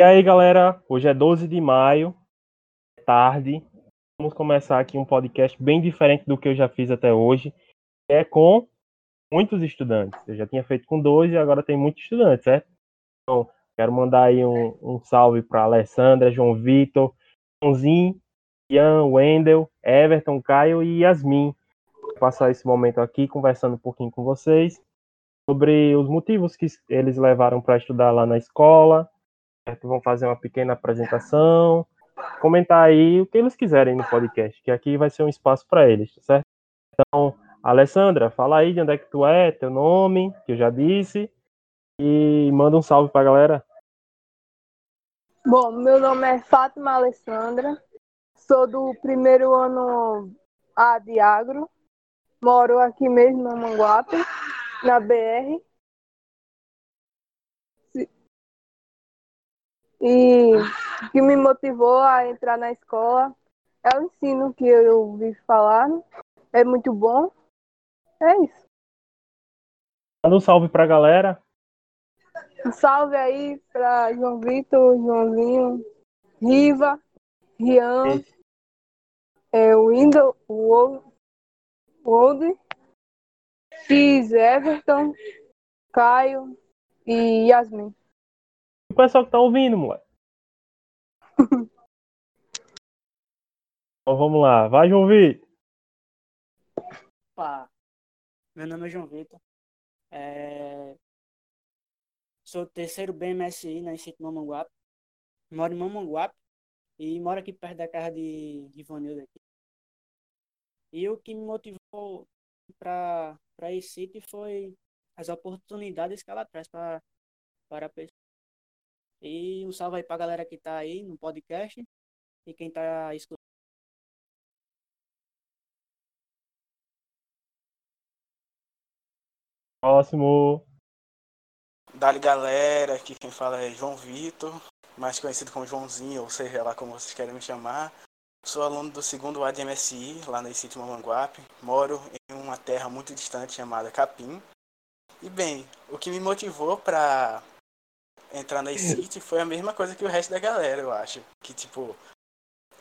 E aí, galera, hoje é 12 de maio, é tarde. Vamos começar aqui um podcast bem diferente do que eu já fiz até hoje. É com muitos estudantes. Eu já tinha feito com dois e agora tem muitos estudantes, certo? Então, quero mandar aí um, um salve para Alessandra, João Vitor, Joãozinho, Ian, Wendel, Everton, Caio e Yasmin. Vou passar esse momento aqui conversando um pouquinho com vocês sobre os motivos que eles levaram para estudar lá na escola, Vão fazer uma pequena apresentação, comentar aí o que eles quiserem no podcast, que aqui vai ser um espaço para eles, certo? Então, Alessandra, fala aí de onde é que tu é, teu nome, que eu já disse, e manda um salve para a galera. Bom, meu nome é Fátima Alessandra, sou do primeiro ano A de Agro, moro aqui mesmo no Manguape, na BR. E o que me motivou a entrar na escola é o ensino que eu ouvi falar. É muito bom. É isso. Manda um salve pra galera. Um salve aí pra João Vitor, Joãozinho, Riva, Rian, é, o Window, o Old, X, Everton, Caio e Yasmin pessoal que tá ouvindo, moleque. então vamos lá, vai, João Vitor. Opa, meu nome é João Vitor. É... Sou terceiro BMSI na Instituto Mamanguape. Moro em Mamanguape e moro aqui perto da casa de, de Ivanildo aqui. E o que me motivou para esse sítio foi as oportunidades que ela traz para para a pessoa e um salve aí pra galera que tá aí no podcast e quem tá escutando. Próximo. Dali galera, aqui quem fala é João Vitor, mais conhecido como Joãozinho, ou seja lá como vocês querem me chamar. Sou aluno do segundo A de MSI, lá no sítio Mamanguape. Moro em uma terra muito distante chamada Capim. E bem, o que me motivou para entrar na City foi a mesma coisa que o resto da galera, eu acho. Que, tipo,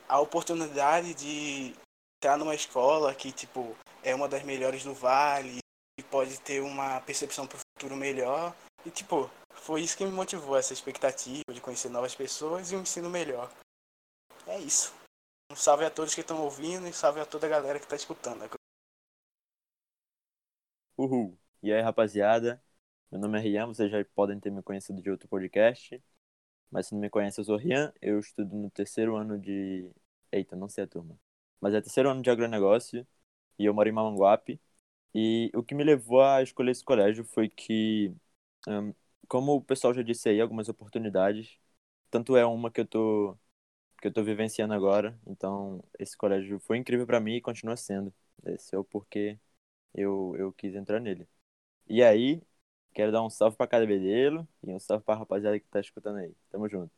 a oportunidade de entrar numa escola que, tipo, é uma das melhores do Vale e pode ter uma percepção pro futuro melhor. E, tipo, foi isso que me motivou, essa expectativa de conhecer novas pessoas e um ensino melhor. É isso. Um salve a todos que estão ouvindo e salve a toda a galera que está escutando. Uhul. E aí, rapaziada? Meu nome é Rian, vocês já podem ter me conhecido de outro podcast. Mas se não me conhece, eu sou Rian. Eu estudo no terceiro ano de. Eita, não sei a turma. Mas é terceiro ano de agronegócio e eu moro em Mamanguape. E o que me levou a escolher esse colégio foi que, um, como o pessoal já disse aí, algumas oportunidades. Tanto é uma que eu tô que eu tô vivenciando agora. Então, esse colégio foi incrível para mim e continua sendo. Esse é o porquê eu, eu quis entrar nele. E aí, Quero dar um salve pra cada bedelo e um salve pra rapaziada que tá escutando aí. Tamo junto.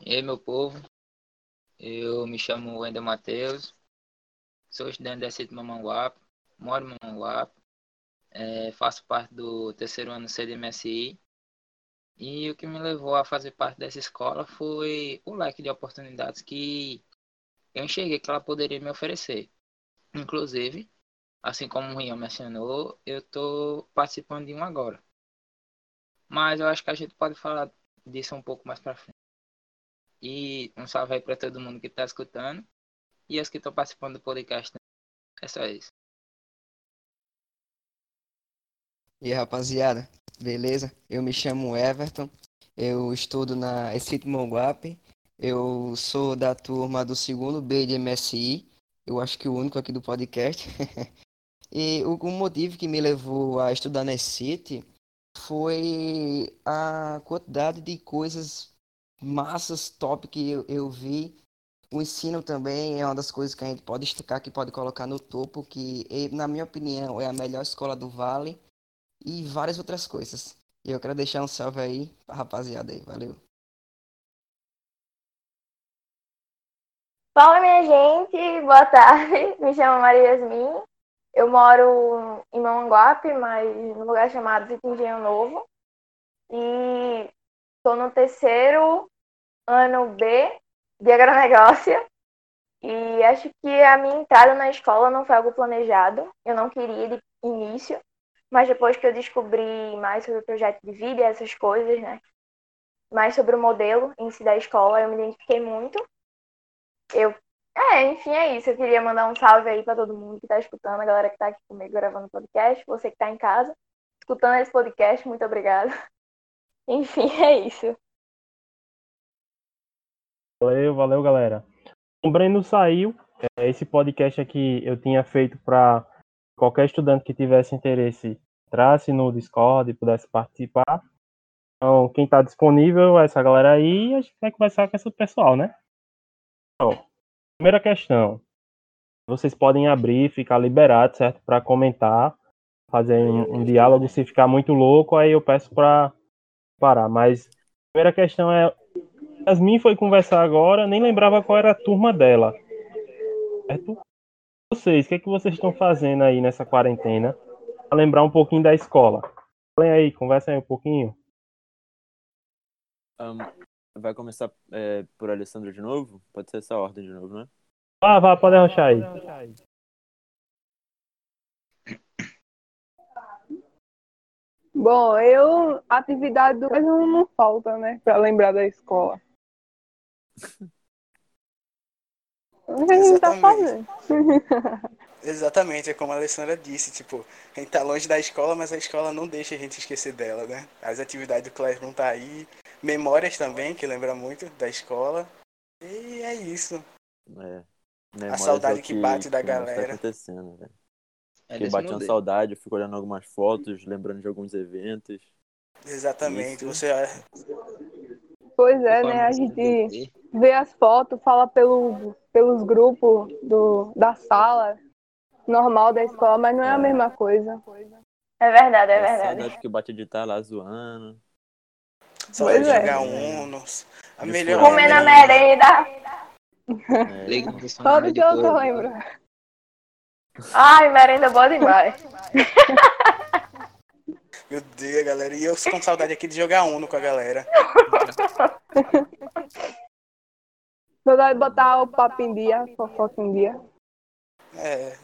E aí, meu povo. Eu me chamo Wendel Matheus. Sou estudante da CIT Mamanguape. Moro em Mamanguape. É, faço parte do terceiro ano CDMSI. E o que me levou a fazer parte dessa escola foi o leque de oportunidades que eu enxerguei que ela poderia me oferecer. Inclusive, assim como o Rian mencionou, eu estou participando de um agora. Mas eu acho que a gente pode falar disso um pouco mais para frente. E um salve aí para todo mundo que está escutando e os que estão participando do podcast. É só isso. E aí, rapaziada, beleza? Eu me chamo Everton, eu estudo na Esfito Monguape, eu sou da turma do segundo B de MSI, eu acho que o único aqui do podcast. E o, o motivo que me levou a estudar nesse City foi a quantidade de coisas massas, top que eu, eu vi. O ensino também é uma das coisas que a gente pode destacar, que pode colocar no topo, que, na minha opinião, é a melhor escola do Vale e várias outras coisas. E eu quero deixar um salve aí pra rapaziada aí. Valeu. Fala, minha gente. Boa tarde. Me chamo Maria Yasmin. Eu moro em Mamanguape, mas num lugar chamado Engenho Novo. e estou no terceiro ano B de agronegócio. E acho que a minha entrada na escola não foi algo planejado. Eu não queria de início, mas depois que eu descobri mais sobre o projeto de vida e essas coisas, né? Mais sobre o modelo em si da escola, eu me identifiquei muito. Eu é, enfim, é isso. Eu queria mandar um salve aí para todo mundo que está escutando, a galera que está aqui comigo gravando o podcast, você que está em casa, escutando esse podcast, muito obrigada. Enfim, é isso. Valeu, valeu, galera. O Breno saiu. É, esse podcast aqui eu tinha feito para qualquer estudante que tivesse interesse entrasse no Discord e pudesse participar. Então, quem está disponível é essa galera aí a gente vai conversar com esse pessoal, né? Então, Primeira questão. Vocês podem abrir, ficar liberados, certo? Para comentar, fazer um, um, diálogo. Se ficar muito louco, aí eu peço para parar. Mas a primeira questão é: Yasmin foi conversar agora, nem lembrava qual era a turma dela. Certo? Vocês, o que, é que vocês estão fazendo aí nessa quarentena? Para lembrar um pouquinho da escola. Falem aí, conversem aí um pouquinho. Um, Vai começar é, por Alessandro de novo? Pode ser essa ordem de novo, né? Ah, vá, pode arrochar aí. Bom, eu, atividade do não, não falta, né? Pra lembrar da escola. O que a gente tá fazendo? Exatamente, é como a Alessandra disse, tipo, a gente tá longe da escola, mas a escola não deixa a gente esquecer dela, né? As atividades do Classroom tá aí, memórias também, que lembra muito da escola. E é isso. É. a saudade que, que, bate da que tá galera. Tá acontecendo, velho. É que bate uma saudade, eu fico olhando algumas fotos, lembrando de alguns eventos. Exatamente, isso. você Pois é, né? A gente vê as fotos, fala pelo, pelos grupos do, da sala normal da escola, mas não é, é. a mesma coisa. É verdade, é, é verdade. Saudade que bate de estar lá zoando. Só pois é. jogar Unos. A melhor Comer na merenda. É. Todo que eu tô lembro. Ai, merenda boa demais. Meu Deus, galera. E eu com saudade aqui de jogar Uno com a galera. Saudade de botar o papo em dia, fofoca em dia. É.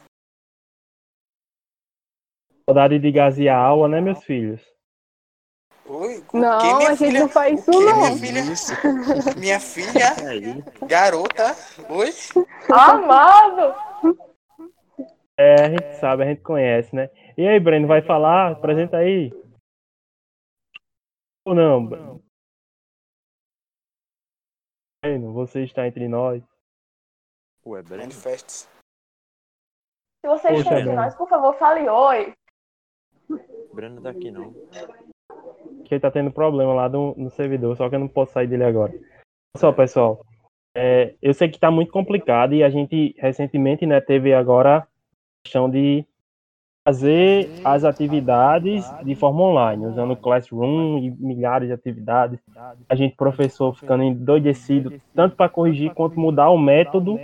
Saudade de gasear a aula, né, meus filhos? Oi? Não, a gente filha? não faz isso, não. Minha filha, minha filha garota, oi? Amado! É, a gente sabe, a gente conhece, né? E aí, Breno, vai falar? Apresenta aí. Ou não? Breno, você está entre nós. Ué, Breno. Se você está entre nós, por favor, fale oi. Breno tá aqui, não que ele tá tendo problema lá no, no servidor, só que eu não posso sair dele agora. Só, pessoal, é, eu sei que tá muito complicado e a gente recentemente, né, teve agora a questão de fazer as atividades de forma online, usando Classroom e milhares de atividades. A gente, professor, ficando endoidecido, tanto para corrigir quanto mudar o método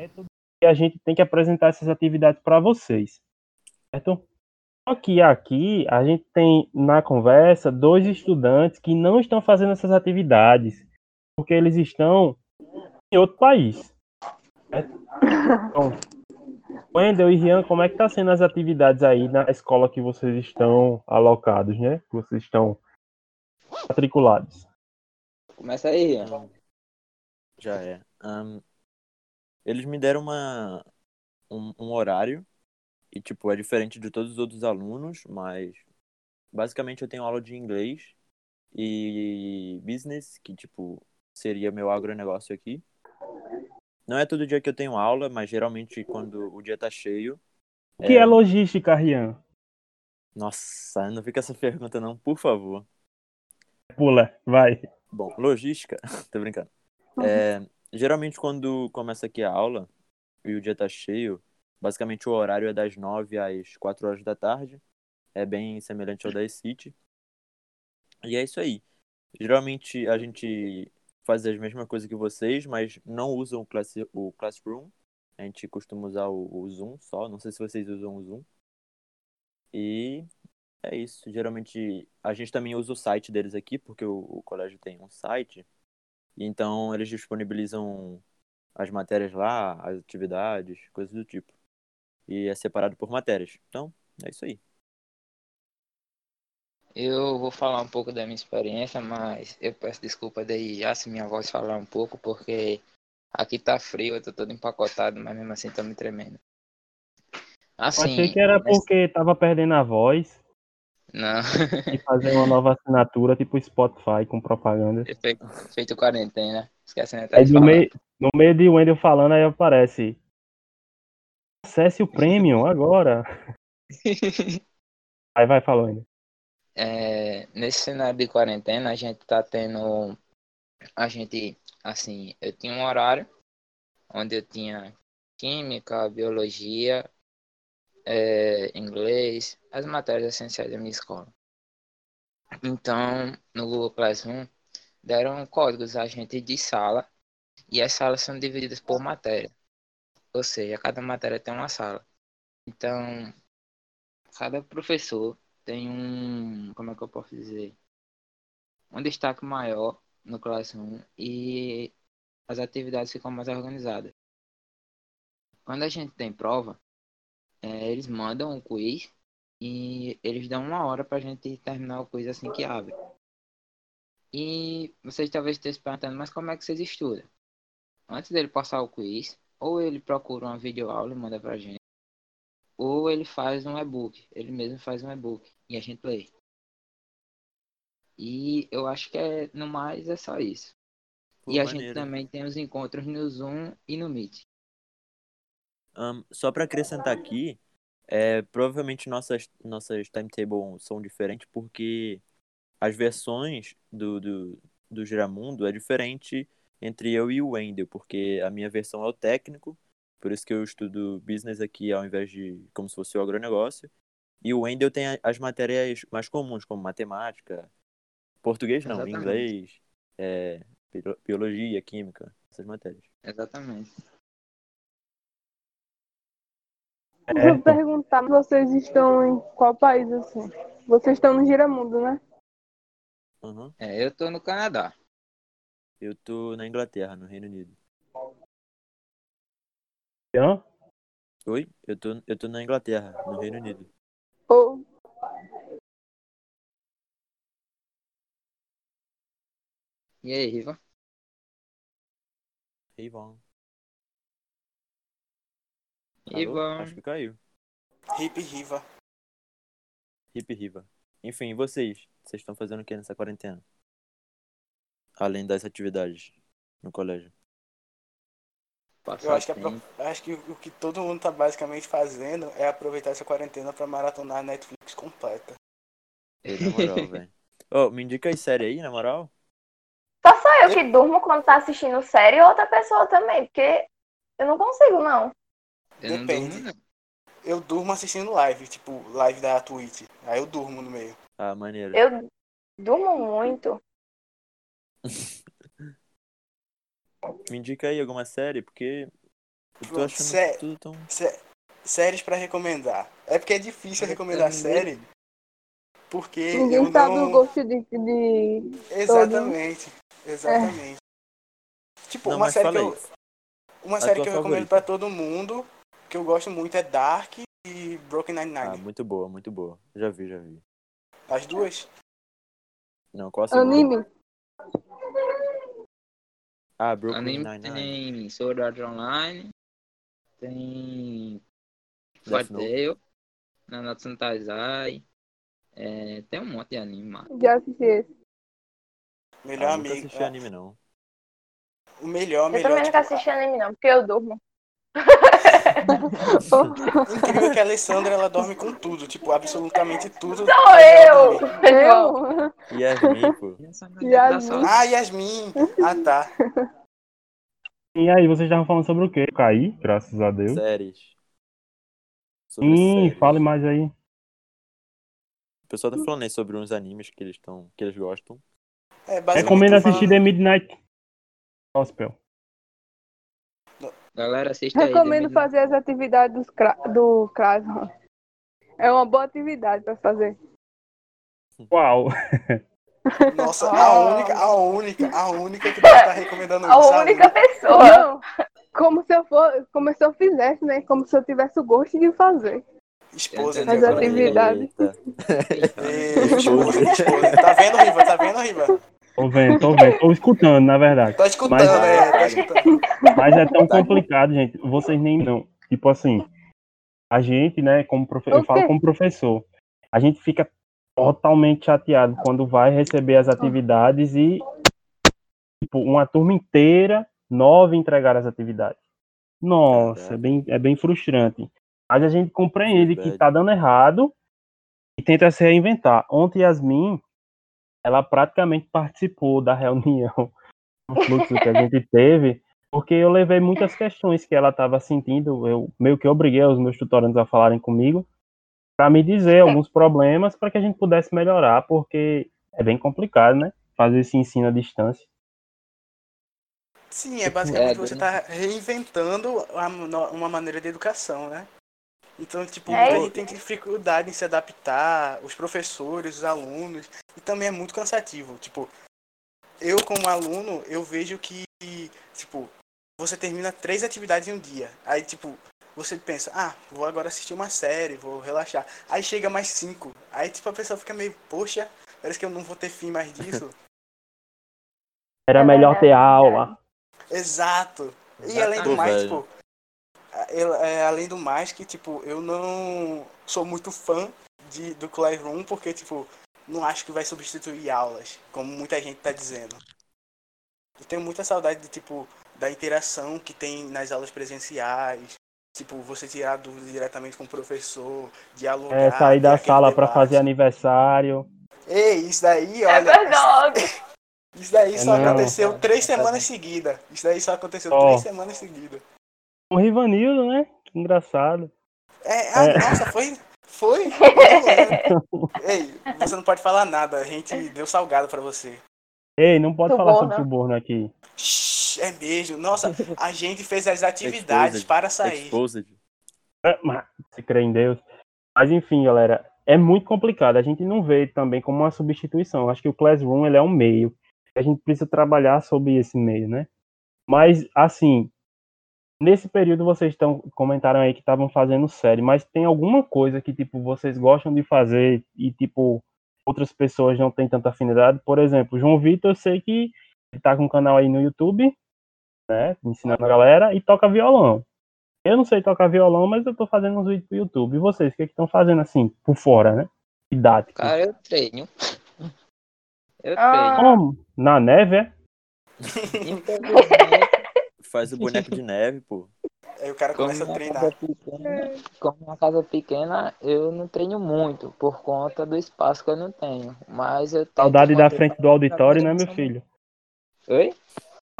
que a gente tem que apresentar essas atividades para vocês. Certo? Só que aqui a gente tem na conversa dois estudantes que não estão fazendo essas atividades porque eles estão em outro país. Então, Wendel e Rian, como é que tá sendo as atividades aí na escola que vocês estão alocados, né? Que vocês estão matriculados? Começa aí, Rian. Já é. Um, eles me deram uma, um, um horário e, tipo, é diferente de todos os outros alunos, mas basicamente eu tenho aula de inglês e business, que, tipo, seria meu agronegócio aqui. Não é todo dia que eu tenho aula, mas geralmente quando o dia tá cheio. O que é, é logística, Rian? Nossa, não fica essa pergunta não, por favor. Pula, vai. Bom, logística, tô brincando. É, geralmente quando começa aqui a aula e o dia tá cheio, Basicamente o horário é das 9 às 4 horas da tarde. É bem semelhante ao da City. E é isso aí. Geralmente a gente faz as mesmas coisas que vocês, mas não usam o, class, o Classroom. A gente costuma usar o, o Zoom só. Não sei se vocês usam o Zoom. E é isso. Geralmente a gente também usa o site deles aqui, porque o, o colégio tem um site. Então eles disponibilizam as matérias lá, as atividades, coisas do tipo. E é separado por matérias. Então, é isso aí. Eu vou falar um pouco da minha experiência, mas eu peço desculpa daí já se minha voz falar um pouco, porque aqui tá frio, eu tô todo empacotado, mas mesmo assim tô me tremendo. Assim, Eu achei que era mas- porque tava perdendo a voz Não, e fazer uma nova assinatura, tipo Spotify, com propaganda. feito, feito quarentena. Esquecendo até Aí de no falar. meio, no meio de Wendel falando, aí aparece. Acesse o Premium agora. Aí vai falando. É, nesse cenário de quarentena, a gente tá tendo. A gente, assim, eu tinha um horário onde eu tinha química, biologia, é, inglês, as matérias essenciais da minha escola. Então, no Google Classroom, deram códigos a gente de sala e as salas são divididas por matéria. Ou seja, cada matéria tem uma sala. Então, cada professor tem um, como é que eu posso dizer? Um destaque maior no Classroom e as atividades ficam mais organizadas. Quando a gente tem prova, é, eles mandam um quiz e eles dão uma hora pra gente terminar o quiz assim que abre. E vocês talvez estejam se perguntando, mas como é que vocês estudam? Antes dele passar o quiz, ou ele procura uma videoaula e manda pra gente, ou ele faz um e-book, ele mesmo faz um e-book e a gente lê. E eu acho que é, no mais é só isso. Pô, e a gente maneiro. também tem os encontros no Zoom e no Meet. Ahn, só para acrescentar aqui, é, provavelmente nossas, nossas timetable são diferentes porque as versões do, do, do Giramundo é diferente entre eu e o Wendel, porque a minha versão é o técnico, por isso que eu estudo business aqui ao invés de como se fosse o agronegócio. E o Wendel tem as matérias mais comuns, como matemática, português não, Exatamente. inglês, é, bio- biologia, química, essas matérias. Exatamente. Deixa eu Certo. perguntar, vocês estão em qual país assim? Vocês estão no Giramundo, né? Uhum. É, eu tô no Canadá. Eu tô na Inglaterra, no Reino Unido. Hã? Oi? Eu tô, eu tô na Inglaterra, no Reino Unido. Ou E aí, Riva? Alô? Riva. Acho que caiu. Hip Riva. Hip Riva. Enfim, e vocês? Vocês estão fazendo o que nessa quarentena? Além das atividades no colégio. Eu acho que, é acho que o que todo mundo tá basicamente fazendo é aproveitar essa quarentena pra maratonar a Netflix completa. Ei, na moral, velho. Ô, me indica aí série aí, na moral? Só sou eu que durmo quando tá assistindo série ou outra pessoa também, porque eu não consigo, não. Eu não Depende. durmo, não. Eu durmo assistindo live, tipo, live da Twitch. Aí eu durmo no meio. Ah, maneiro. Eu durmo muito. Me indica aí alguma série, porque eu tô achando sé- tudo tão... Sé- séries pra recomendar. É porque é difícil recomendar série. Porque ninguém eu sabe o não. gosto de, de... Exatamente. Exatamente. Tipo, Não, uma série que eu. aí. Uma A série que eu recomendo favorita. pra todo mundo, que eu gosto muito, é Dark e Broken Ah, Nine-Nine. muito boa, muito boa. Já vi, já vi. As duas? Não, qual a segunda? anime. Ah, Brooklyn Anime Nine-Nine. tem Sword Art Online, tem Note. Tail, Nanatsu no Taizai, é, tem um monte de anime, mano. Já assisti esse. Melhor Ah, nunca amigo. assisti anime, não. O melhor, Eu melhor. também nunca tipo, assisti anime, não, porque eu durmo. Incrível que a Alessandra ela dorme com tudo, tipo, absolutamente tudo. Sou eu! Eu? Yasmin, pô. Yasmin. Ah, Yasmin! Ah, tá. E aí, vocês estavam falando sobre o quê? Caí, graças a Deus. Séries. Sobre Sim, séries. fale mais aí. O pessoal tá falando aí sobre uns animes que eles, tão, que eles gostam. É, Recomendo tô assistir falando- The Midnight Gospel. Galera, assiste aí. Recomendo fazer as atividades dos cra- do CRAS. É uma boa atividade para fazer. Qual? Nossa, a única, a única, a única que deve estar recomendando A única pessoa. Não, como se eu for, como se eu fizesse, né? Como se eu tivesse o gosto de fazer. Esposa de esposa, esposa. Tá vendo, Riva? Tá vendo, Riva? Tô vendo, tô vendo, tô escutando, na verdade. Tá escutando, Mas- é, tá escutando. Mas é tão complicado, gente. Vocês nem não. Tipo assim, a gente, né, como profe... eu falo como professor, a gente fica totalmente chateado quando vai receber as atividades e tipo, uma turma inteira, nove entregar as atividades. Nossa, é bem, é bem frustrante. Mas a gente compreende que tá dando errado e tenta se reinventar. Ontem, Yasmin, ela praticamente participou da reunião, do fluxo que a gente teve, porque eu levei muitas questões que ela estava sentindo, eu meio que obriguei os meus tutorandos a falarem comigo, para me dizer alguns problemas para que a gente pudesse melhorar, porque é bem complicado, né? Fazer esse ensino à distância. Sim, é basicamente É, você bem- tá reinventando uma maneira de educação, né? Então, tipo, É gente tem dificuldade em se adaptar, os professores, os alunos, e também é muito cansativo. Tipo, eu como aluno, eu vejo que, tipo, você termina três atividades em um dia. Aí, tipo, você pensa, ah, vou agora assistir uma série, vou relaxar. Aí chega mais cinco. Aí, tipo, a pessoa fica meio, poxa, parece que eu não vou ter fim mais disso. Era É melhor ter é aula. Exato. E além do mais, tipo, eu- é, além do mais que, tipo, eu não sou muito fã de, do Classroom porque, tipo, não acho que vai substituir aulas, como muita gente tá dizendo. Eu tenho muita saudade de, tipo, da interação que tem nas aulas presenciais. Tipo, você tirar dúvidas diretamente com o professor, dialogar. É, sair da sala para fazer aniversário. Ei, isso daí, É olha. verdade. Isso daí É, só não. aconteceu três semanas seguidas. Isso daí só aconteceu três semanas seguidas. O Rivanildo, né? Que Engraçado. É, ah, É. nossa, foi. Foi? Lembro. Ei, você não pode falar nada, a gente deu salgado pra você. Ei, não pode falar Suborno. sobre suborno aqui. Shhh, é mesmo. Nossa, a gente fez as atividades Exposed. para sair. Exposed. É, mas se crê em Deus. Mas enfim, galera, é muito complicado. A gente não vê também como uma substituição. Eu Acho que o Classroom ele é um meio. A gente precisa trabalhar sobre esse meio, né? Mas, assim, nesse período vocês estão comentaram aí que estavam fazendo série, mas tem alguma coisa que, tipo, vocês gostam de fazer e, tipo, outras pessoas não têm tanta afinidade? Por exemplo, João Vitor, eu sei que ele tá com um canal aí no YouTube, né? Ensinando a galera e toca violão. Eu não sei tocar violão, mas eu tô fazendo uns vídeos pro YouTube. E vocês, o que estão fazendo assim, por fora, né? Didático. Cara, eu treino. Eu Ah. treino. Como? Na neve, é? Faz o boneco de neve, pô. Aí o cara como começa a minha treinar. é pequena, como uma casa pequena, eu não treino muito, por conta do espaço que eu não tenho. Mas eu Saudade da frente do auditório, né, meu filho? Oi?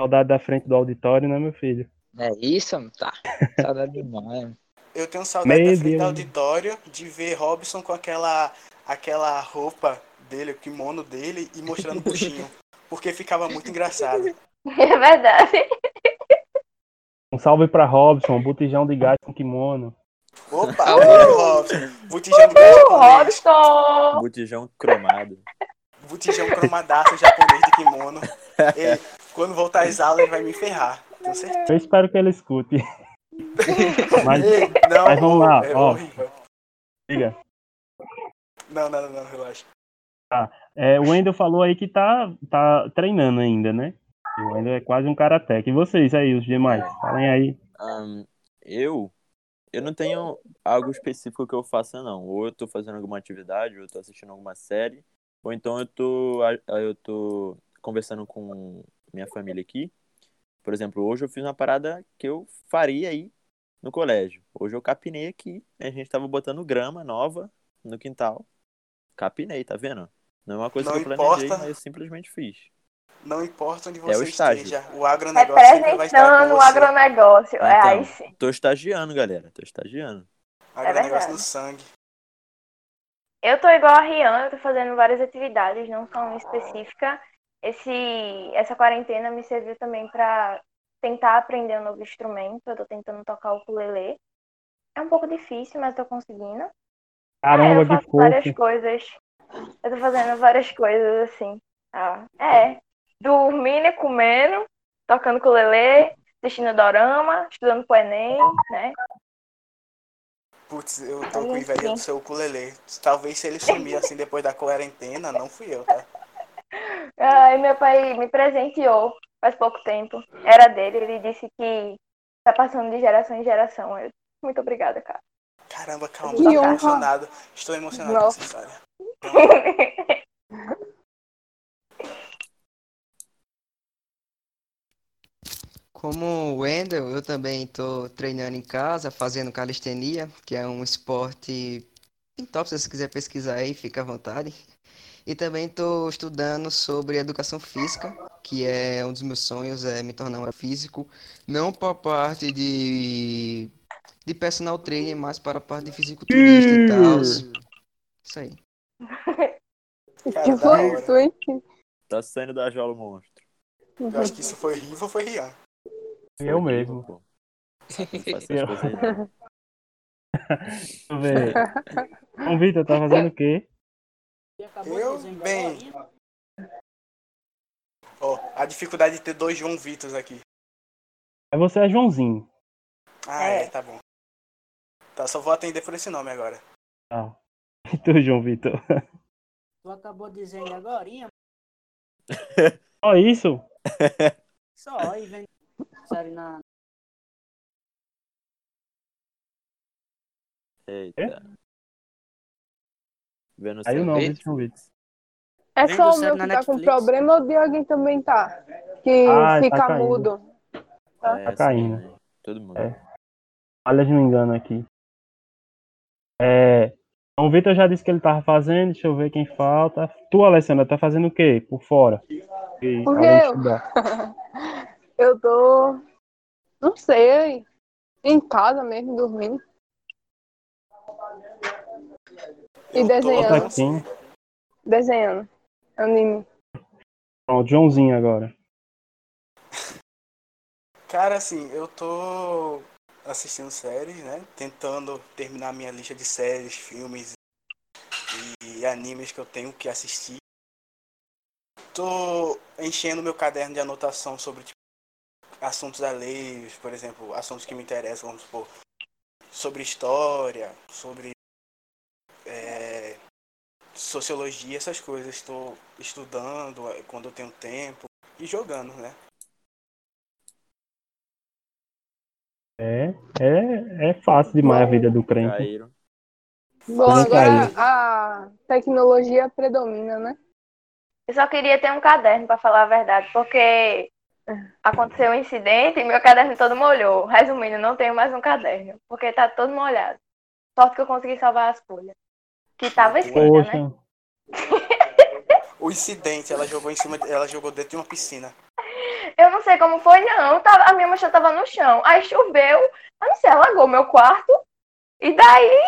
Saudade da frente do auditório, né, meu filho? É isso? Tá. Saudade demais. Eu tenho saudade Meu da frente do Deus. auditório de ver Robson com aquela, aquela roupa dele, o kimono dele e mostrando o buchinho. Porque ficava muito engraçado. É verdade. Um salve pra Robson, botijão de gás com kimono. Opa, o Robson. Botijão de gás japonês. Robson! Botijão cromado. Botijão cromadaço japonês de kimono. Ele, quando voltar às aulas, ele vai me ferrar. Tenho certeza. Eu espero que ele escute. Mas, Ei, não, mas vamos lá, é ó. horrível. diga. Não, não, não, relaxa. É, o Wendel falou aí que tá, tá treinando ainda, né? O Wendel é quase um karateca. E vocês aí, os demais? Falem aí. Ahn, eu, eu não tenho algo específico que eu faça, não. Ou eu tô fazendo alguma atividade, ou eu tô assistindo alguma série, ou então eu tô, eu tô conversando com minha família aqui. Por exemplo, hoje eu fiz uma parada que eu faria aí no colégio. Hoje eu capinei aqui, a gente tava botando grama nova no quintal. Capinei, tá vendo? Não é uma coisa Não que eu planejei, importa. mas eu simplesmente fiz. Não importa onde É você o estágio. esteja, o agronegócio sempre vai estar com Representando o agronegócio. É, Então. aí sim. Tô estagiando, galera. Tô estagiando. Agronegócio verdade. no sangue. Eu tô igual a Rian, eu tô fazendo várias atividades, não só uma específica. Esse, essa quarentena me serviu também pra tentar aprender um novo instrumento. Eu tô tentando tocar o ukulele. É um pouco difícil, mas tô conseguindo. É, Caramba, eu que faço várias coisas. Eu tô fazendo várias coisas assim. Ah, é. Dormindo e comendo, tocando com o Lelê, assistindo dorama, estudando pro Enem, né? Putz, eu tô com inveja do seu ukulele. Talvez se ele sumir assim depois da quarentena, não fui eu, tá? Ai, meu pai me presenteou faz pouco tempo. Era dele, ele disse que tá passando de geração em geração. Eu, muito obrigada, cara. Caramba, calma, tô emocionado. Estou emocionado com Nossa. essa história. Como o Wendel, eu também estou treinando em casa, fazendo calistenia, que é um esporte top, se você quiser pesquisar aí, fica à vontade. E também estou estudando sobre educação física, que é um dos meus sonhos, é me tornar um físico, não para a parte de, de personal trainer, mas para a parte de fisiculturista e tal. Isso aí. Que foi isso, hein? Tá saindo da jaula o monstro. Eu acho que isso foi Riva ou foi Rian? Eu mesmo. pô. Eu. Deixa eu ver. Então, Vitor, tá fazendo o quê? Acabou Eu, bem. Ó, a dificuldade de ter dois João Vitos aqui. É você é Joãozinho. Ah, É. é, tá bom. Tá, só vou atender por esse nome agora. Tá. E tu, João Vitor? Tu acabou dizendo agorinha, Só isso? só e vem série na. Eita. Vendo Aí não, João Vitor? É só o meu que tá com problema ou o de alguém também tá? Que Ah, tá fica caindo. mudo. É, Tá caindo. né? Todo mundo. É. Olha, se não me engano aqui. É. O Vitor já disse que ele tava fazendo, deixa eu ver quem falta. Tu, Alessandra, tá fazendo o quê? Por fora? E, Por estudar. Eu tô. Não sei. Em casa mesmo, dormindo. E Eu desenhando. Desenhando. Anime. Pronto, Joãozinho agora. Cara, assim, eu tô assistindo séries, né? Tentando terminar minha lista de séries, filmes e animes que eu tenho que assistir. Tô enchendo meu caderno de anotação sobre assuntos alheios, por exemplo, assuntos que me interessam, vamos supor, sobre história, sobre é, sociologia, essas coisas. Estou estudando é, quando eu tenho tempo e jogando, né? É, é, é fácil demais a vida do crente. Caíram. Bom, agora a tecnologia predomina, né? Eu só queria ter um caderno, pra falar a verdade, porque aconteceu um incidente e meu caderno todo molhou. Resumindo, não tenho mais um caderno, porque tá todo molhado. Sorte que eu consegui salvar as folhas. Que tava escrita, né? O incidente, ela jogou em cima, de- ela jogou dentro de uma piscina. Eu não sei como foi, não. Tava, a minha mochila tava no chão. Aí choveu, eu não sei, alagou meu quarto. E daí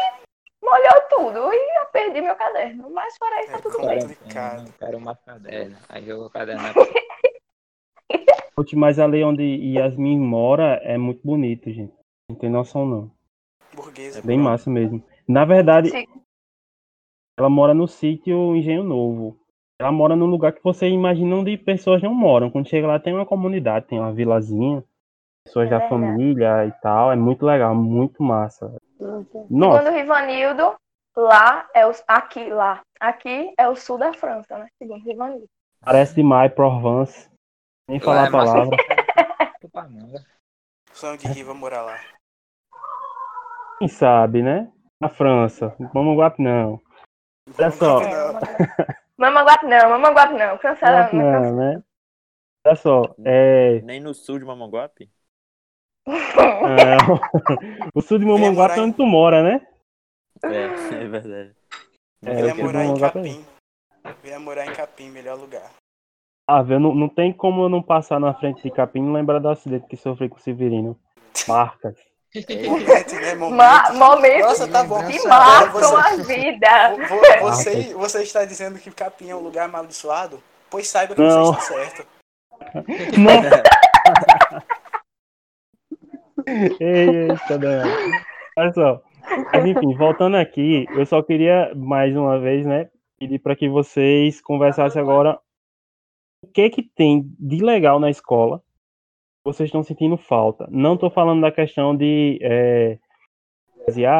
molhou tudo. E eu perdi meu caderno. Mas fora isso, tá É tudo bem. complicado. Quero uma caderno. Aí jogou o caderno mas ali onde Yasmin mora é muito bonito, gente. Não tem noção, não. Burguesa. É bem massa mesmo. Na verdade, Sim. ela mora no sítio Engenho Novo. Ela mora num lugar que você imagina onde pessoas não moram. Quando chega lá tem uma comunidade, tem uma vilazinha, pessoas É da verdade. família e tal. É muito legal, muito massa. Segundo Nossa, o Rivanildo, lá é o. Aqui, lá. Aqui é o sul da França, né? Segundo o Rivanildo. parece demais Provence. Nem falar Lá a é palavra. Sonho de Riva morar lá. Quem sabe, né? Na França. Mamanguape não. Olha só. Mamanguape não, Mamanguape não. Cancela. Mamanguape não, né? Olha só. É... Nem no sul de Mamanguape? Não. o sul de Mamanguape é onde tu mora, né? É, é verdade. É, Eu ia eu quero morar em pra Capim. Eu ia morar em Capim, melhor lugar. Ah, velho, não, não tem como eu não passar na frente de Capim e lembrar do acidente que sofri com o Severino. Marcas. Momento, né? Momento. Ma momento Nossa, tá bom. que marcam a vida. Vo- Você, você está dizendo que Capim é um lugar amaldiçoado? Pois saiba que Não. você está certo. Não. ei, ei, tá doendo. Olha só. Mas enfim, voltando aqui, eu só queria mais uma vez, né, pedir para que vocês conversassem agora o que que tem de legal na escola que vocês estão sentindo falta. Não estou falando da questão de é, fazer a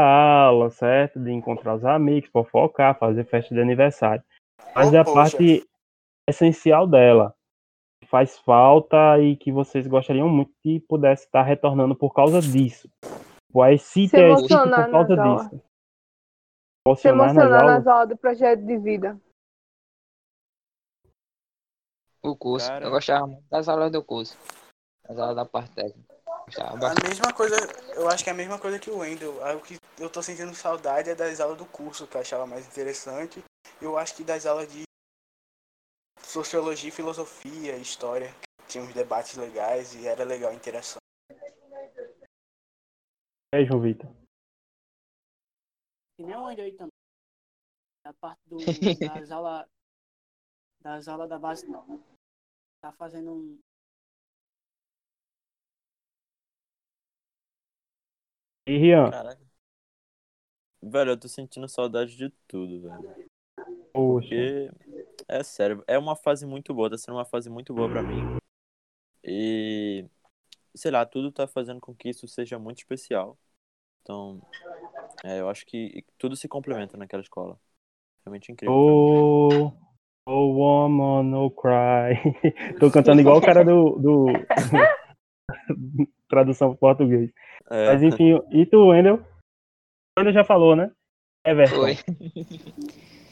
aula, certo? De encontrar os amigos, fofocar, fazer festa de aniversário. Mas Oh, é a poxa. parte essencial dela. que Faz falta e que vocês gostariam muito que pudesse estar retornando por causa disso. O AECIT Se é existe emocionar por causa disso. Se Emocionar nas emocionar aulas. nas aulas do projeto de vida. O curso. Cara. Eu gostava muito das aulas do curso. Das aulas da parte técnica. A mesma coisa, eu acho que é a mesma coisa que o Wendel. O que eu tô sentindo saudade é das aulas do curso, que eu achava mais interessante. Eu acho que das aulas de sociologia, filosofia, história, tinha uns debates legais e era legal a interação. É, João Vitor. Que nem o Wendel aí também. A parte do, das aulas das aulas da base tá fazendo um. E Rian, Caraca. Velho, eu tô sentindo saudade de tudo, velho. poxa. Porque, é sério, é uma fase muito boa, tá sendo uma fase muito boa pra mim. E, sei lá, tudo tá fazendo com que isso seja muito especial. Então, é, eu acho que tudo se complementa naquela escola. Realmente incrível. Oh, oh woman, no cry. Tô cantando igual o cara do, do... tradução para português. É, Mas enfim, e tu, Wendel? O Wendel já falou, né? Everton. Foi.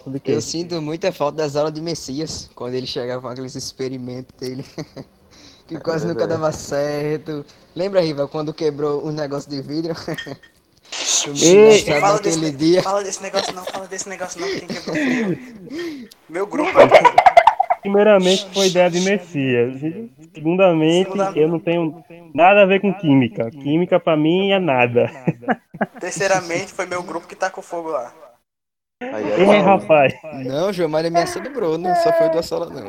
Tudo que Eu sinto muita falta das aulas de Messias, quando ele chegava com aqueles experimentos dele. que quase nunca dava certo. Lembra, Riva, quando quebrou um negócio de vidro? Ei, desse, dia. fala desse negócio não, fala desse negócio não, fui eu. Meu grupo aqui. Primeiramente foi ideia de Messias. Segundamente, Segundamente- eu não tenho nada a ver com química. Química pra mim é nada. Terceiramente foi meu grupo que tá com fogo lá. aí, Ei, aí, rapaz. Não, João Mário ameaçou do Bruno, só foi da sala não.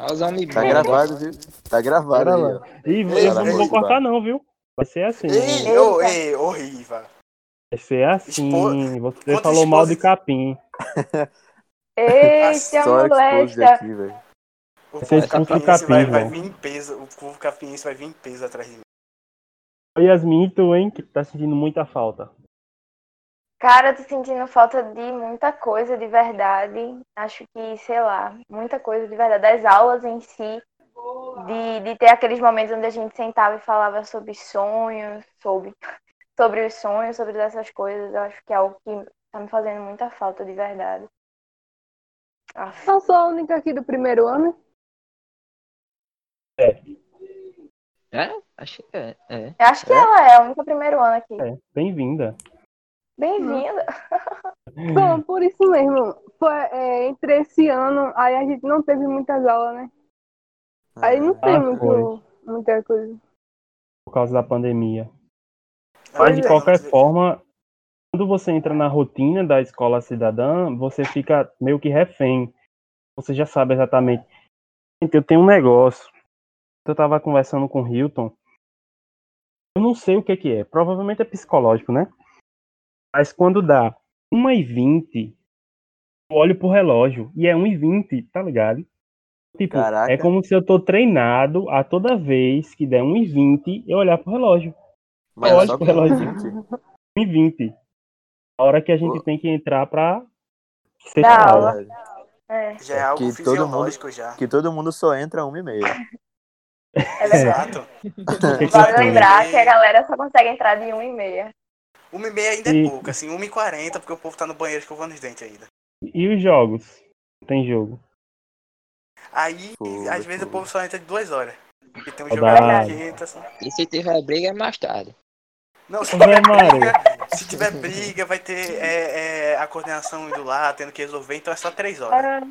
Olha os homens Tá gravado, viu? Tá gravado aí. E eu Ei, não ei, vou cortar não, viu? Vai ser assim. Ei, ô, ei, Riva. Vai ser assim. Expo- Você Quanto falou mal de capim. Eita, molesta. aqui. O povo vai, capim, vai irmão. vir em peso. O povo capiense vai vir em peso atrás de mim. Oi, Yasmin, tu, hein? Que tá sentindo muita falta. Cara, eu tô sentindo falta de muita coisa de verdade. Acho que, sei lá, muita coisa de verdade. Das aulas em si. De, de ter aqueles momentos onde a gente sentava e falava sobre sonhos, sobre, sobre os sonhos, sobre essas coisas. Eu acho que é algo que tá me fazendo muita falta de verdade. Aff. Não sou a única aqui do primeiro ano. É? Acho que é. é. Eu acho que ela é a única primeiro ano aqui. É, bem-vinda. Bem-vinda. Bom, por isso mesmo. Foi, é, entre esse ano, aí a gente não teve muitas aulas, né? Aí não tem Ah, muito, muita coisa. Por causa da pandemia. Mas Pois de é. qualquer forma, quando você entra na rotina da escola cidadã, você fica meio que refém. Você já sabe exatamente. Gente, eu tenho um negócio. Eu tava conversando com o Hilton. Eu não sei o que que é. Provavelmente é psicológico, né? Mas quando dá 1h20, eu olho pro relógio e é 1h20, tá ligado? Tipo, Caraca. é como se eu tô treinado a toda vez que der 1h20 eu olhar pro relógio. Mas Olha só pro relógio. 20? 2020. A hora que a gente Pô. tem que entrar pra ser Da aula. Velho, É, Já é algo Que todo mundo- fisiológico já. Que todo mundo só entra uma e meia. é verdade. Exato. Que Vale lembrar que a galera só consegue entrar de 1 e meia. Uma e meia ainda E- é pouco, assim, uma e quarenta, porque o povo tá no banheiro escovando os dentes ainda. E os jogos? Tem jogo. Aí, Fogo, às vezes o povo só entra de duas horas. Porque tem um jogo Saudade. que entra assim. E se tiver briga é mais tarde. Não, se tiver briga, se tiver briga, vai ter é, é, a coordenação indo lá, tendo que resolver, então é só três horas.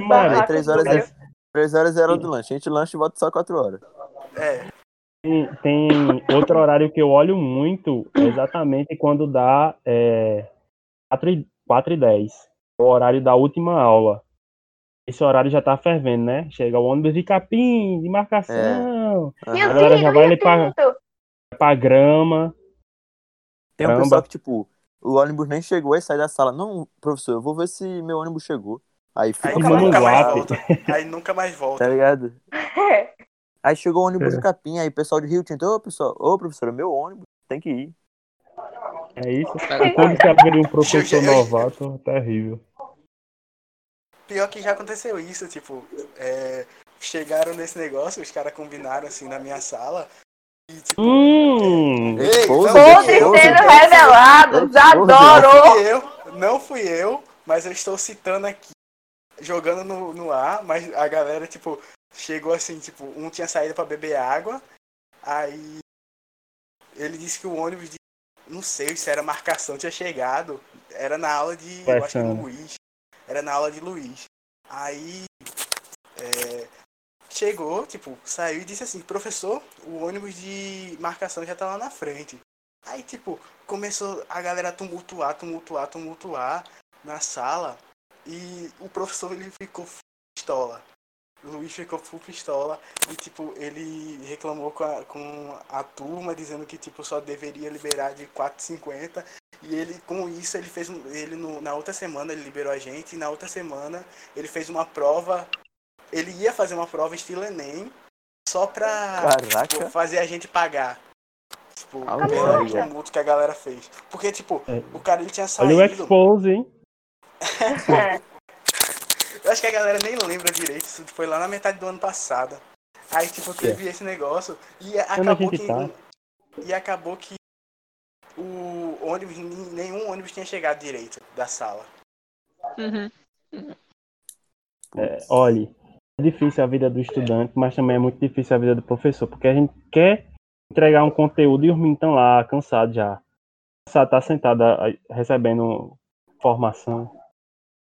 Mano, três horas, é, três horas é hora do lanche. A gente lancha e volta só quatro horas. É, Tem, tem outro horário que eu olho muito, é exatamente quando dá é, 4, e, 4 e 10. É o horário da última aula. Esse horário já tá fervendo, né? Chega o ônibus de capim, de marcação, Aham. Rio A galera já vai ali pra- pra grama. Tem um Caramba. pessoal que, tipo, O ônibus nem chegou e sai da sala. Não, professor, eu vou ver se meu ônibus chegou. Aí Aí fica Fica nunca, mais volta. Aí nunca mais volta. tá ligado? Aí chegou o ônibus É. do Capim, aí o pessoal de Rio Tinto, ô pessoal, ô professor, é meu ônibus, tem que ir. É isso. E quando você aprende um professor novato, é terrível. Pior que já aconteceu isso, tipo, é, chegaram nesse negócio, os caras combinaram assim na minha sala. E tipo, Hum, Ei, Esposa, sendo revelados, adoro! fui eu, não fui eu, mas eu estou citando aqui, jogando no, no ar, mas a galera, tipo, chegou assim, tipo, um tinha saído pra beber água, aí ele disse que o ônibus de, não sei se era marcação, tinha chegado, era na aula de, eu acho que. Luiz, era na aula de Luiz. Aí é, chegou, tipo, saiu e disse assim, professor, o ônibus de marcação já tá lá na frente. Aí, tipo, começou a galera tumultuar, tumultuar, tumultuar na sala. E o professor, ele ficou pistola. O Luiz ficou full pistola. E, tipo, ele reclamou com a, com a turma, dizendo que, tipo, só deveria liberar de 4,50. E ele, com isso, ele fez, um- ele no- na outra semana, ele liberou a gente. E na outra semana, ele fez uma prova. Ele ia fazer uma prova estilo Enem, só pra tipo, fazer a gente pagar. Tipo, pelo tumulto que a galera fez. Porque, tipo, É. o cara ele tinha olha o saído. expose, hein? Eu acho que a galera nem lembra direito, isso foi lá na metade do ano passado. Aí, tipo, teve esse negócio e acabou que. tá? E acabou que o ônibus, nenhum ônibus tinha chegado direito da sala. É, olhe, é difícil a vida do estudante, mas também é muito difícil a vida do professor, porque a gente quer entregar um conteúdo e os meninos estão lá, cansados já. Cansado, tá sentado recebendo formação.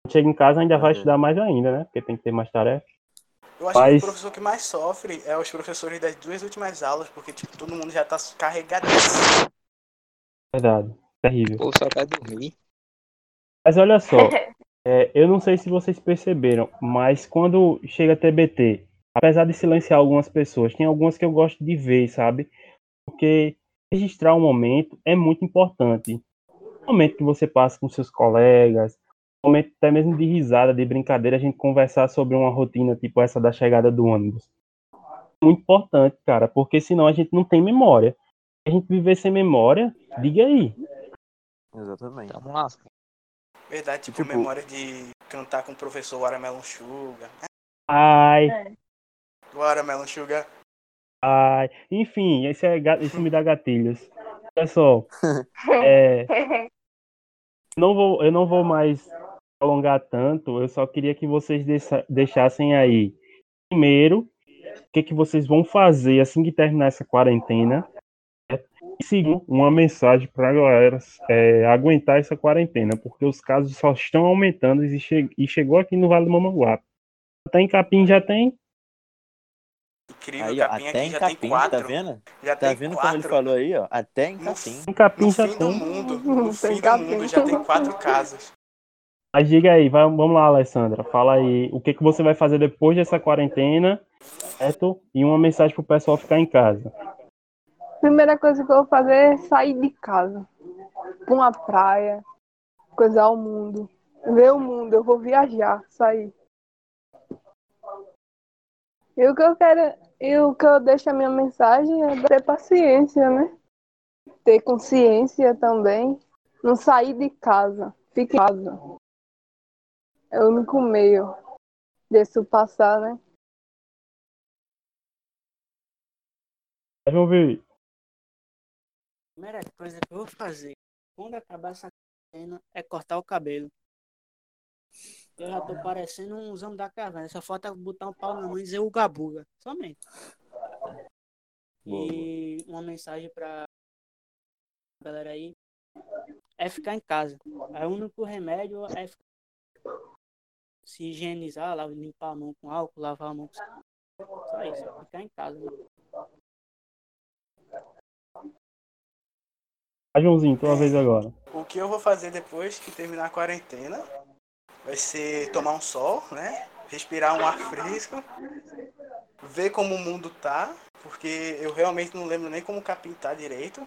Chega em casa ainda vai É. estudar mais ainda, né? Porque tem que ter mais tarefa. Eu acho Mas- que o professor que mais sofre é os professores das duas últimas aulas, porque, tipo, todo mundo já tá carregadíssimo. Verdade. Terrível. Pô, só quer dormir. Mas olha só, é, eu não sei se vocês perceberam, mas quando chega TBT, apesar de silenciar algumas pessoas, tem algumas que eu gosto de ver, sabe? Porque registrar um momento é muito importante. Um momento que você passa com seus colegas, um momento até mesmo de risada, de brincadeira, a gente conversar sobre uma rotina tipo essa da chegada do ônibus. Muito importante, cara, porque senão a gente não tem memória. A gente viver sem memória, diga aí. Exatamente. Tamo lá. Verdade, tipo, Tipo- memória de cantar com o professor Watermelon Sugar. Ai, Watermelon Sugar. Ai, enfim, esse é isso me dá gatilhos. Olha só, é, não vou, eu não vou mais alongar tanto. Eu só queria que vocês deixa- deixassem aí, primeiro, o que que vocês vão fazer assim que terminar essa quarentena. E segundo, uma mensagem para a galera é, aguentar essa quarentena, porque os casos só estão aumentando e, che- e chegou aqui no Vale do Mamanguape. Até em Capim já tem. Incrível, Aí, ó, Capim até aqui em já Capim, tem quatro. tá vendo? Já Tá tem vendo quatro. como ele falou aí, ó? Até em No Capim. Em Capim No já fim do tem. mundo, Tem no fim do mundo já tem quatro casos. Mas diga aí, vai- vamos lá, Alessandra. Fala aí, o que, que você vai fazer depois dessa quarentena, certo? E uma mensagem pro pessoal ficar em casa. Primeira coisa que eu vou fazer é sair de casa. Pra uma praia, coisar o mundo. Ver o mundo, eu vou viajar, sair. E o que eu quero, e o que eu deixo a minha mensagem é ter paciência, né? Ter consciência também. Não sair de casa. Fique em casa. É o único meio disso passar, né? Vamos ver. Primeira coisa que eu vou fazer quando acabar essa cena é cortar o cabelo. Eu já tô parecendo um homem da caverna. Só falta botar um pau na mão e dizer o gabuga. Somente. E uma mensagem pra galera aí é ficar em casa. É o único remédio é ficar- se higienizar, limpar a mão com álcool, lavar a mão com. Só isso, ficar em casa. né? Vai, Joãozinho, tua vez agora. O que eu vou fazer depois que terminar a quarentena vai ser tomar um sol, né? Respirar um ar fresco, ver como o mundo tá, porque eu realmente não lembro nem como o capim tá direito.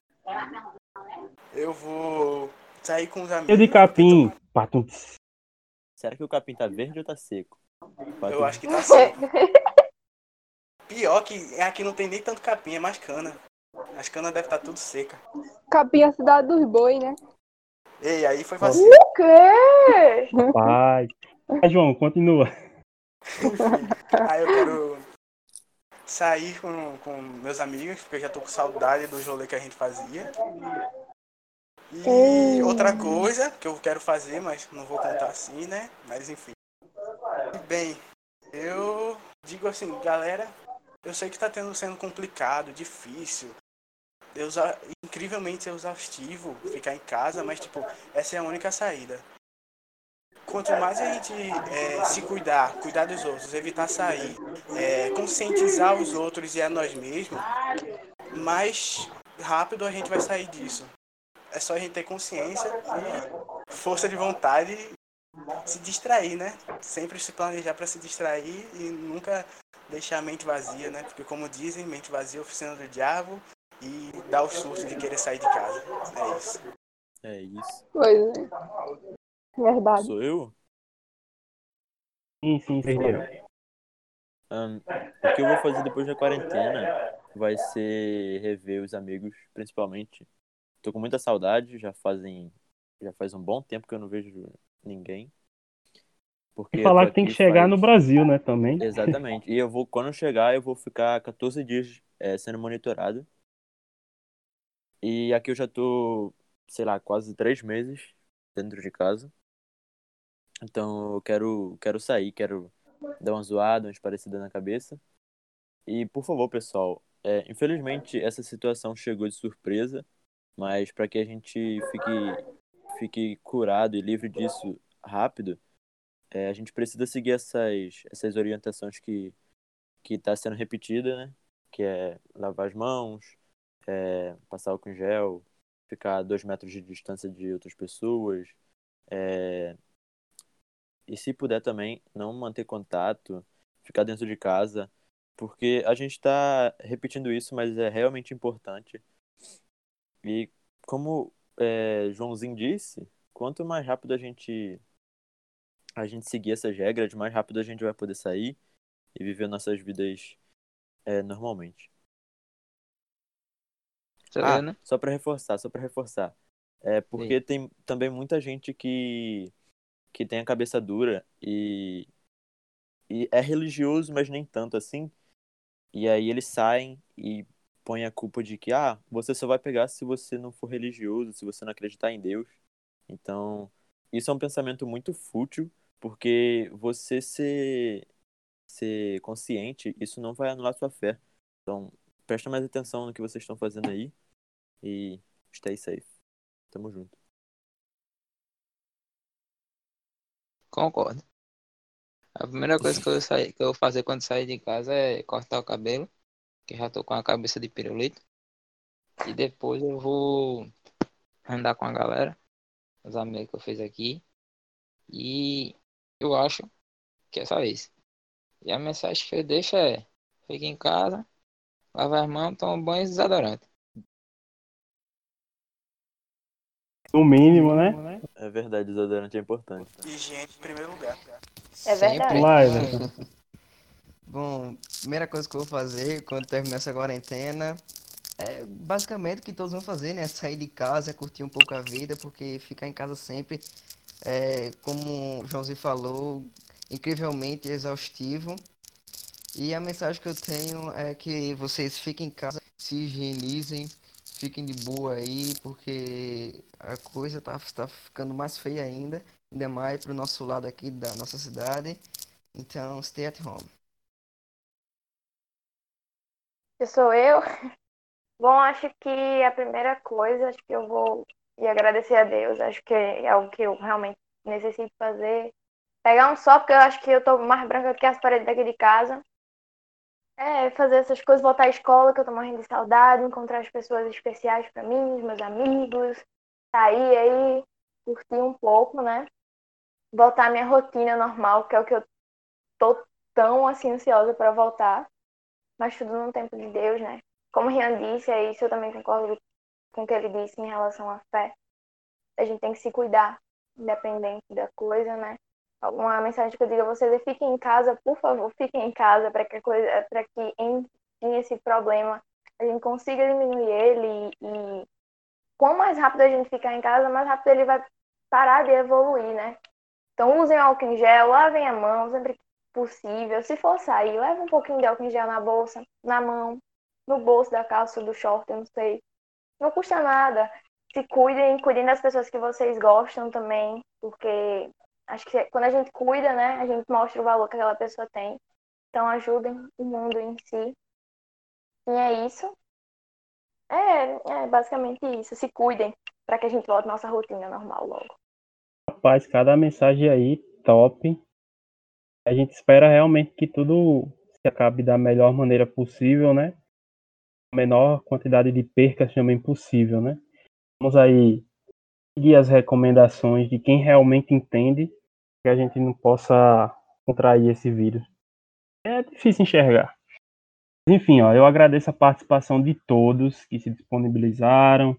Eu vou sair com os amigos. Eu de capim. Patum. Será que o capim tá verde ou tá seco? Eu acho que tá seco. Pior que aqui não tem nem tanto capim, é mais cana. As canas devem estar tudo seca. Capim é a cidade dos boi, né? Ei, aí foi vacilo. O quê? Pai. Vai, João, continua. Aí eu quero sair com, com meus amigos, porque eu já tô com saudade do rolê que a gente fazia. E outra coisa que eu quero fazer, mas não vou contar assim, né? Mas enfim. Bem, eu digo assim, galera, eu sei que tá tendo sendo complicado, difícil. Exa incrivelmente exaustivo ficar em casa, mas tipo, essa é a única saída. Quanto mais a gente é, se cuidar, cuidar dos outros, evitar sair, é, conscientizar os outros e a nós mesmos, mais rápido a gente vai sair disso. É só a gente ter consciência e força de vontade se distrair, né? Sempre se planejar para se distrair e nunca deixar a mente vazia, né? Porque como dizem, mente vazia é oficina do diabo e dá o surto de querer sair de casa. É isso. É isso. Pois é. Verdade. Sou eu? Sim, sim, sim. Ahn, o que eu vou fazer depois da quarentena vai ser rever os amigos, principalmente. Tô com muita saudade, já fazem já faz um bom tempo que eu não vejo ninguém. Porque E falar que tem que chegar faz- no Brasil, né, também. Exatamente. E eu vou, quando eu chegar, eu vou ficar 14 dias eh, sendo monitorado. E aqui eu já tô, sei lá, quase três meses dentro de casa. Então eu quero, quero sair, quero dar uma zoada, uma esparecida na cabeça. E por favor, pessoal, é, infelizmente essa situação chegou de surpresa, mas para que a gente fique, fique curado e livre disso rápido, é, a gente precisa seguir essas, essas orientações que que está sendo repetida, né? Que é lavar as mãos, é, passar álcool em gel, ficar a dois metros de distância de outras pessoas, é, e se puder também não manter contato, ficar dentro de casa, porque a gente está repetindo isso, mas é realmente importante. E como é, Joãozinho disse, quanto mais rápido a gente a gente seguir essas regras, mais rápido a gente vai poder sair e viver nossas vidas é, normalmente. Sou Ah, eu, né? só para reforçar, só para reforçar. É porque tem também muita gente que que tem a cabeça dura e e é religioso, mas nem tanto assim. E aí eles saem e põem a culpa de que ah, você só vai pegar se você não for religioso, se você não acreditar em Deus. Então, isso é um pensamento muito fútil, porque você ser ser consciente, isso não vai anular sua fé. Então, presta mais atenção no que vocês estão fazendo aí e stay safe. Tamo junto. Concordo. A primeira coisa que eu, saí, que eu vou fazer quando sair de casa é cortar o cabelo, que já tô com a cabeça de pirulito. E depois eu vou andar com a galera, os amigos que eu fiz aqui. E eu acho que é só isso. E a mensagem que eu deixo é: fique em casa, lava as mãos, toma banho e desodorante. No mínimo, né? É verdade, desodorante é importante. Higiene em primeiro lugar. É verdade. Lá, Everton. Bom, primeira coisa que eu vou fazer quando terminar essa quarentena é basicamente o que todos vão fazer, né? Sair de casa, curtir um pouco a vida, porque ficar em casa sempre é, como o Joãozinho falou, incrivelmente exaustivo. E a mensagem que eu tenho é que vocês fiquem em casa, se higienizem, fiquem de boa aí, porque a coisa tá, tá ficando mais feia ainda, ainda mais pro nosso lado aqui da nossa cidade. Então, stay at home. Que sou eu. Bom, acho que a primeira coisa, acho que eu vou ir agradecer a Deus. Acho que é algo que eu realmente necessito fazer. Pegar um sol, porque eu acho que eu tô mais branca do que as paredes daqui de casa. É, fazer essas coisas, voltar à escola, que eu tô morrendo de saudade, encontrar as pessoas especiais pra mim, os meus amigos, sair aí, curtir um pouco, né? Voltar à minha rotina normal, que é o que eu tô tão assim ansiosa pra voltar. Mas tudo no tempo de Deus, né? Como o Rian disse, é isso eu também concordo com o que ele disse em relação à fé. a gente tem que se cuidar, independente da coisa, né? Alguma mensagem que eu diga a vocês fiquem em casa, por favor, fiquem em casa para que coisa, que em esse problema a gente consiga diminuir ele e, e quanto mais rápido a gente ficar em casa, mais rápido ele vai parar de evoluir, né? Então usem álcool em gel, lavem a mão sempre que possível. Se for sair, leve um pouquinho de álcool em gel na bolsa, na mão, no bolso da calça, do short, eu não sei. Não custa nada. Se cuidem, cuidem das pessoas que vocês gostam também, porque acho que quando a gente cuida, né, a gente mostra o valor que aquela pessoa tem. Então ajudem o mundo em si. E é isso. É, é basicamente isso. Se cuidem para que a gente volte à nossa rotina normal logo. Rapaz, cada mensagem aí, top. A gente espera realmente que tudo se acabe da melhor maneira possível, né? A menor quantidade de percas também possível, né? Vamos aí seguir as recomendações de quem realmente entende que a gente não possa contrair esse vírus. É difícil enxergar. Enfim, ó, eu agradeço a participação de todos que se disponibilizaram,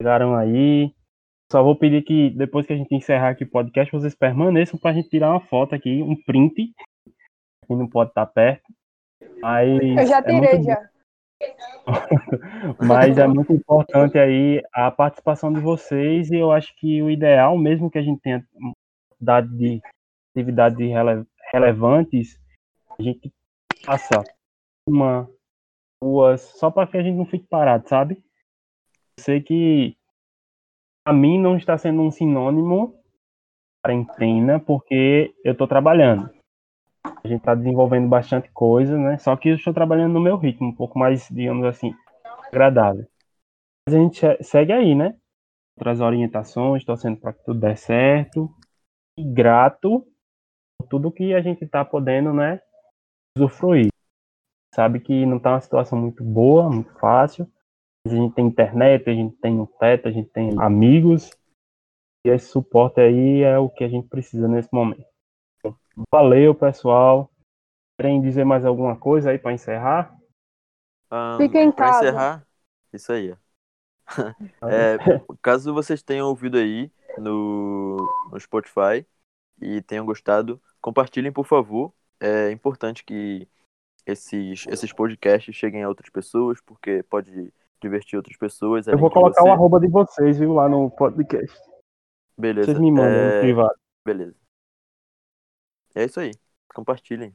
chegaram aí. Só vou pedir que depois que a gente encerrar aqui o podcast, vocês permaneçam para a gente tirar uma foto aqui, um print. Quem não pode estar perto. Mas eu já tirei, é muito... já. Mas é muito importante aí a participação de vocês e eu acho que o ideal, mesmo que a gente tenha dado de atividades rele relevantes, a gente faça uma, duas, só para que a gente não fique parado, sabe? Eu sei que a mim não está sendo um sinônimo quarentena, porque eu estou trabalhando. A gente está desenvolvendo bastante coisa, né? Só que eu estou trabalhando no meu ritmo, um pouco mais, digamos assim, agradável. Mas a gente segue aí, né? Outras orientações, torcendo para que tudo dê certo. E grato por tudo que a gente está podendo, né? Usufruir sabe que não está uma situação muito boa, muito fácil. A gente tem internet, a gente tem um teto, a gente tem amigos. E esse suporte aí é o que a gente precisa nesse momento. Valeu, pessoal. Querem dizer mais alguma coisa aí para encerrar? Um, Fica em pra casa. encerrar, isso aí. ó. É, caso vocês tenham ouvido aí no, no Spotify e tenham gostado, compartilhem, por favor. É importante que esses, esses podcasts cheguem a outras pessoas, porque pode divertir outras pessoas. Eu vou colocar você. o arroba de vocês, viu, lá no podcast. Beleza. Vocês me mandam é, no privado. Beleza. É isso aí. Compartilhem.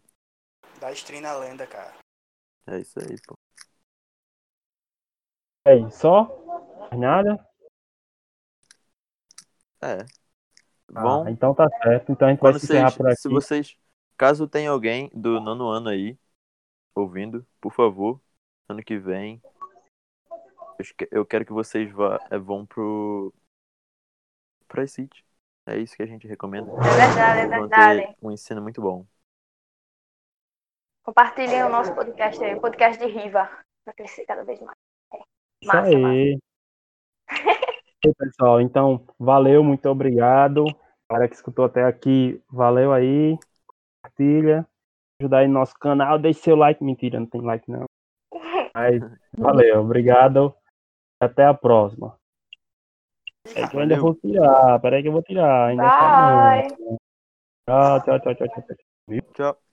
Dá stream na lenda, cara. É isso aí, pô. É isso, só? Nada? É. Ah, Bom, então tá certo. Então a gente vai quando se encerrar vocês, por aqui. se vocês, caso tenha alguém do nono ano aí ouvindo, por favor, ano que vem, eu quero que vocês vá, é, vão pro pra City. É isso que a gente recomenda. É verdade, é Vão verdade. um ensino muito bom. Compartilhem o nosso podcast aí, o podcast de Riva, para crescer cada vez mais. Isso Massa, aí. Aí, pessoal, então, valeu, muito obrigado. Para que escutou até aqui, valeu aí. Compartilha. Ajudar aí no nosso canal, deixe seu like. Mentira, não tem like não. Mas, valeu, obrigado. Até a próxima. É que eu ainda vou tirar, peraí que eu vou tirar. Ainda Bye. tá não. Tchau, tchau, tchau, tchau, tchau. Tchau.